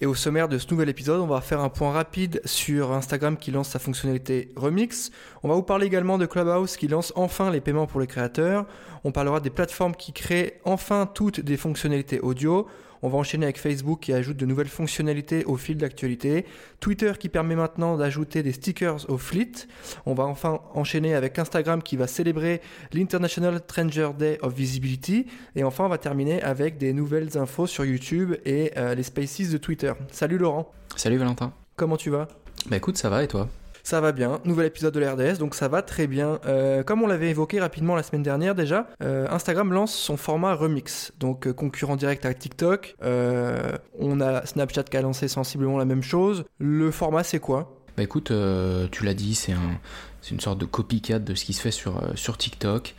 et au sommaire de ce nouvel épisode, on va faire un point rapide sur Instagram qui lance sa fonctionnalité Remix. On va vous parler également de Clubhouse qui lance enfin les paiements pour les créateurs. On parlera des plateformes qui créent enfin toutes des fonctionnalités audio. On va enchaîner avec Facebook qui ajoute de nouvelles fonctionnalités au fil d'actualité. Twitter qui permet maintenant d'ajouter des stickers au fleet. On va enfin enchaîner avec Instagram qui va célébrer l'International Stranger Day of Visibility. Et enfin, on va terminer avec des nouvelles infos sur YouTube et euh, les spaces de Twitter. Salut Laurent. Salut Valentin. Comment tu vas? Bah écoute, ça va et toi? Ça va bien, nouvel épisode de l'RDS, donc ça va très bien. Euh, comme on l'avait évoqué rapidement la semaine dernière déjà, euh, Instagram lance son format remix, donc euh, concurrent direct avec TikTok. on a Snapchat qui a lancé sensiblement la même chose. Le format c'est quoi? Bah écoute, tu l'as dit, c'est un c'est une sorte de copycat de ce qui se fait sur TikTok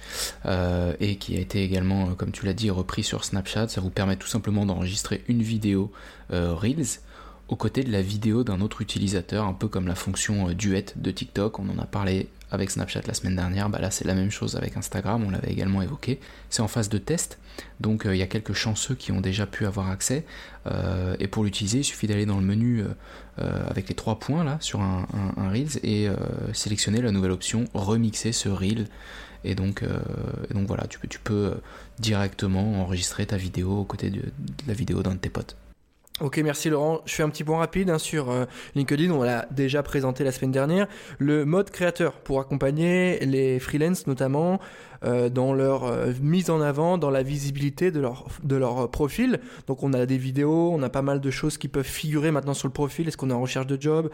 et qui a été également, comme tu l'as dit, repris sur Snapchat. Ça vous permet tout simplement d'enregistrer une vidéo Reels aux côtés de la vidéo d'un autre utilisateur, un peu comme la fonction euh, duet de TikTok, on en a parlé avec Snapchat la semaine dernière, bah là c'est la même chose avec Instagram, on l'avait également évoqué. C'est en phase de test, donc euh, il y a quelques chanceux qui ont déjà pu avoir accès. Euh, et pour l'utiliser, il suffit d'aller dans le menu avec les trois points là sur un, Reels et sélectionner la nouvelle option remixer ce Reel. Et donc, voilà, tu peux, tu peux directement enregistrer ta vidéo aux côtés de la vidéo d'un de tes potes. Ok, merci Laurent. Je fais un petit point rapide hein, sur euh, LinkedIn, on l'a déjà présenté la semaine dernière. Le mode créateur pour accompagner les freelances notamment euh, dans leur euh, mise en avant, dans la visibilité de leur, de leur profil. Donc on a des vidéos, on a pas mal de choses qui peuvent figurer maintenant sur le profil. Est-ce qu'on est en recherche de job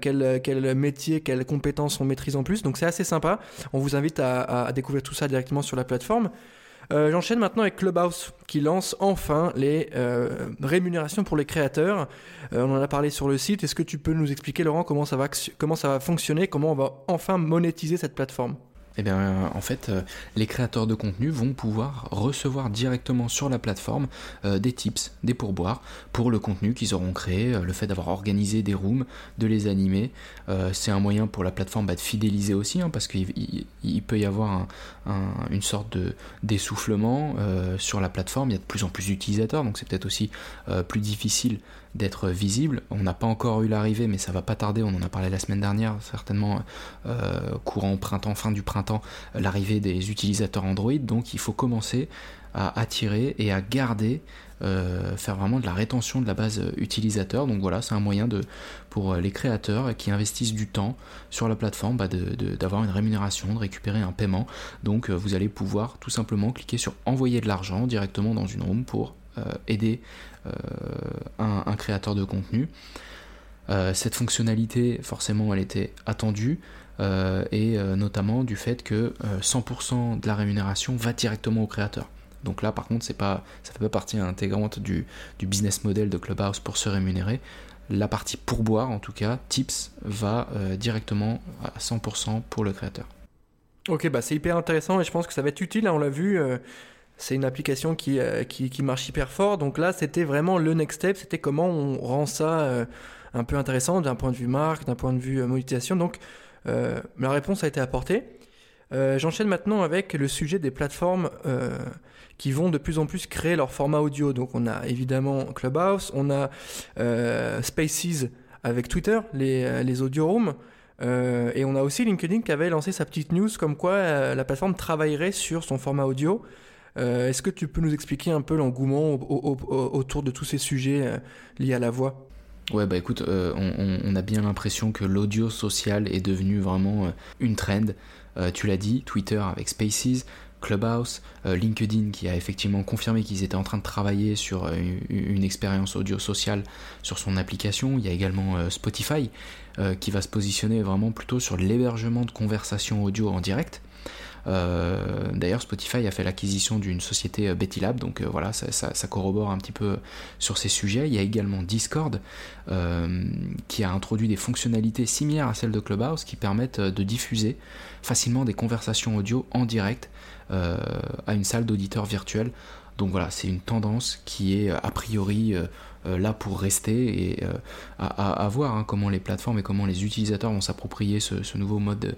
quel, quel métier, quelles compétences on maîtrise en plus? Donc c'est assez sympa. On vous invite à, à découvrir tout ça directement sur la plateforme. Euh, j'enchaîne maintenant avec Clubhouse qui lance enfin les euh, rémunérations pour les créateurs. Euh, on en a parlé sur le site. Est-ce que tu peux nous expliquer, Laurent, comment ça va, comment ça va fonctionner, comment on va enfin monétiser cette plateforme? Eh bien, en fait, euh, les créateurs de contenu vont pouvoir recevoir directement sur la plateforme euh, des tips, des pourboires pour le contenu qu'ils auront créé, euh, le fait d'avoir organisé des rooms, de les animer. c'est un moyen pour la plateforme bah, de fidéliser aussi, hein, parce qu'il peut y avoir une sorte de d'essoufflement sur la plateforme. Il y a de plus en plus d'utilisateurs, donc c'est peut-être aussi plus difficile d'être visible. On n'a pas encore eu l'arrivée, mais ça va pas tarder. On en a parlé la semaine dernière, certainement courant printemps, fin du printemps l'arrivée des utilisateurs Android, donc il faut commencer à attirer et à garder, euh, faire vraiment de la rétention de la base utilisateur. Donc voilà, c'est un moyen de, pour les créateurs qui investissent du temps sur la plateforme bah, d'avoir une rémunération, de récupérer un paiement. Donc euh, vous allez pouvoir tout simplement cliquer sur envoyer de l'argent directement dans une room pour euh, aider un, créateur de contenu. cette fonctionnalité, forcément, elle était attendue. Euh, et euh, notamment du fait que 100% euh, de la rémunération va directement au créateur. Donc là, par contre, c'est pas, ça fait pas partie intégrante du, du, business model de Clubhouse pour se rémunérer. La partie pourboire, en tout cas, Tips, va directement à 100% pour le créateur. Ok, bah c'est hyper intéressant et je pense que ça va être utile. Hein, on l'a vu, c'est une application qui, qui, qui, marche hyper fort. Donc là, c'était vraiment le next step. C'était comment on rend ça un peu intéressant d'un point de vue marque, d'un point de vue monétisation. Donc euh, la réponse a été apportée. Euh, j'enchaîne maintenant avec le sujet des plateformes euh, qui vont de plus en plus créer leur format audio. Donc on a évidemment Clubhouse, on a Spaces avec Twitter, les, les audio rooms. et on a aussi LinkedIn qui avait lancé sa petite news comme quoi la plateforme travaillerait sur son format audio. Est-ce que tu peux nous expliquer un peu l'engouement autour de tous ces sujets liés à la voix? Ouais, bah écoute, euh, on, a bien l'impression que l'audio social est devenu vraiment euh, une trend. Euh, tu l'as dit, Twitter avec Spaces, Clubhouse, LinkedIn qui a effectivement confirmé qu'ils étaient en train de travailler sur une, expérience audio sociale sur son application. Il y a également Spotify qui va se positionner vraiment plutôt sur l'hébergement de conversations audio en direct. D'ailleurs, Spotify a fait l'acquisition d'une société Betty Lab, donc voilà, ça, corrobore un petit peu sur ces sujets. Il y a également Discord qui a introduit des fonctionnalités similaires à celles de Clubhouse qui permettent de diffuser facilement des conversations audio en direct à une salle d'auditeurs virtuels. Donc voilà, c'est une tendance qui est a priori euh, là pour rester et euh, à, voir hein, comment les plateformes et comment les utilisateurs vont s'approprier ce, nouveau mode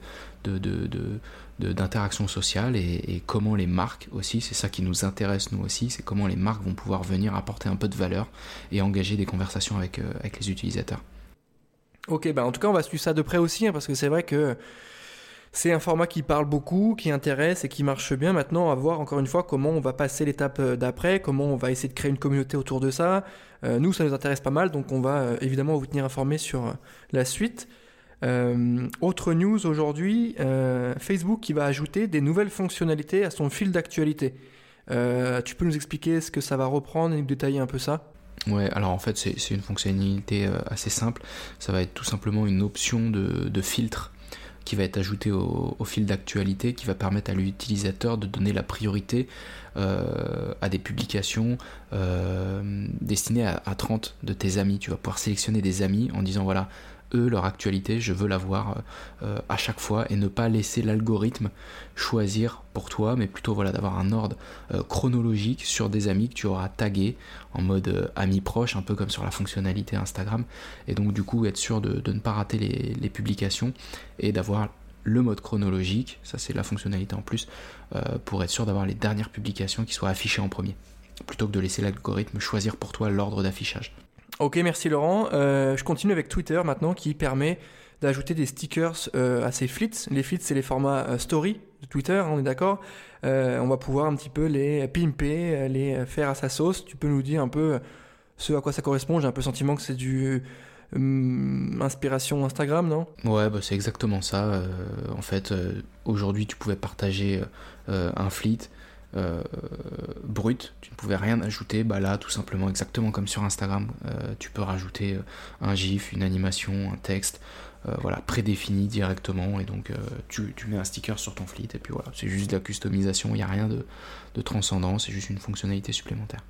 d'interaction sociale et, comment les marques aussi, c'est ça qui nous intéresse nous aussi, c'est comment les marques vont pouvoir venir apporter un peu de valeur et engager des conversations avec, euh, les utilisateurs. Ok, bah en tout cas on va suivre ça de près aussi, hein, parce que c'est vrai que c'est un format qui parle beaucoup, qui intéresse et qui marche bien. Maintenant, à voir encore une fois comment on va passer l'étape d'après, comment on va essayer de créer une communauté autour de ça, euh, nous, ça nous intéresse pas mal, donc on va euh, évidemment vous tenir informé sur euh, la suite. autre news aujourd'hui, Facebook qui va ajouter des nouvelles fonctionnalités à son fil d'actualité. tu peux nous expliquer ce que ça va reprendre et nous détailler un peu ça? Ouais, alors en fait c'est une fonctionnalité assez simple. Ça va être tout simplement une option de filtre qui va être ajouté au, fil d'actualité, qui va permettre à l'utilisateur de donner la priorité euh, à des publications euh, destinées à, à, 30 de tes amis. Tu vas pouvoir sélectionner des amis en disant voilà, eux, leur actualité, je veux l'avoir euh, à chaque fois et ne pas laisser l'algorithme choisir pour toi, mais plutôt voilà d'avoir un ordre euh, chronologique sur des amis que tu auras tagués en mode euh, ami proche, un peu comme sur la fonctionnalité Instagram, et donc du coup être sûr de, ne pas rater les, publications et d'avoir le mode chronologique, ça c'est la fonctionnalité en plus, pour être sûr d'avoir les dernières publications qui soient affichées en premier, plutôt que de laisser l'algorithme choisir pour toi l'ordre d'affichage. Ok, merci Laurent. Euh, je continue avec Twitter maintenant qui permet d'ajouter des stickers euh, à ses flits. Les flits, c'est les formats euh, story de Twitter, on est d'accord. on va pouvoir un petit peu les pimper, les faire à sa sauce. Tu peux nous dire un peu ce à quoi ça correspond J'ai un peu le sentiment que c'est du hum, inspiration Instagram, non? Ouais, bah, c'est exactement ça. en fait, aujourd'hui, tu pouvais partager un fleet euh, brut, tu ne pouvais rien ajouter, bah là tout simplement exactement comme sur Instagram, euh, tu peux rajouter euh, un gif, une animation, un texte, voilà, prédéfini directement. Et donc tu, mets un sticker sur ton fleet. Et puis voilà, c'est juste de la customisation, il n'y a rien de, de transcendant, c'est juste une fonctionnalité supplémentaire.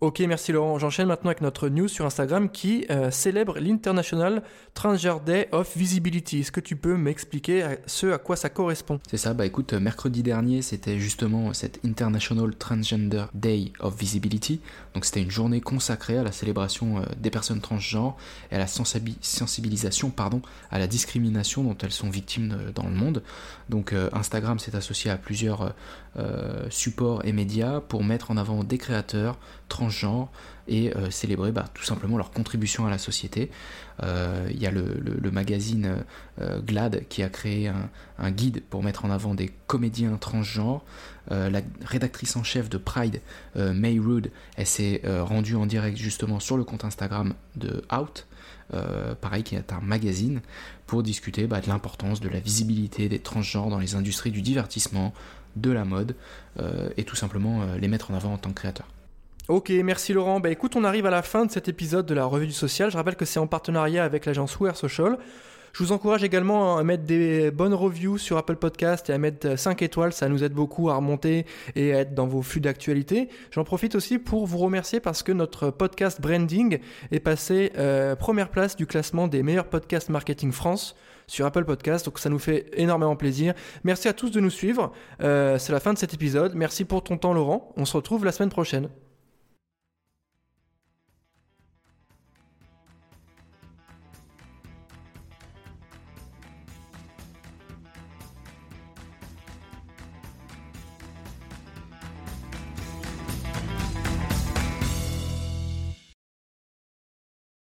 Ok, merci Laurent. J'enchaîne maintenant avec notre news sur Instagram qui euh, célèbre l'International Transgender Day of Visibility. Est-ce que tu peux m'expliquer ce à quoi ça correspond? C'est ça, bah écoute, euh, mercredi dernier, c'était justement cette International Transgender Day of Visibility. Donc c'était une journée consacrée à la célébration euh, des personnes transgenres et à la sensibilisation pardon, à la discrimination dont elles sont victimes dans le monde. Donc Instagram s'est associé à plusieurs supports et médias pour mettre en avant des créateurs et euh, célébrer bah, tout simplement leur contribution à la société. Euh, il y a le, magazine euh, GLAD qui a créé un, guide pour mettre en avant des comédiens transgenres. la rédactrice en chef de Pride, May Rood, elle s'est rendue en direct justement sur le compte Instagram de Out. pareil, qui est un magazine, pour discuter bah, de l'importance de la visibilité des transgenres dans les industries du divertissement, de la mode, et tout simplement les mettre en avant en tant que créateurs. Ok, merci Laurent. Bah écoute, on arrive à la fin de cet épisode de la revue du social. Je rappelle que c'est en partenariat avec l'agence Wear Social. Je vous encourage également à mettre des bonnes reviews sur Apple Podcast et à mettre 5 étoiles, ça nous aide beaucoup à remonter et à être dans vos flux d'actualité. J'en profite aussi pour vous remercier parce que notre podcast Branding est passé euh, première place du classement des meilleurs podcasts marketing France sur Apple Podcast, donc ça nous fait énormément plaisir. Merci à tous de nous suivre, euh, c'est la fin de cet épisode. Merci pour ton temps Laurent, on se retrouve la semaine prochaine.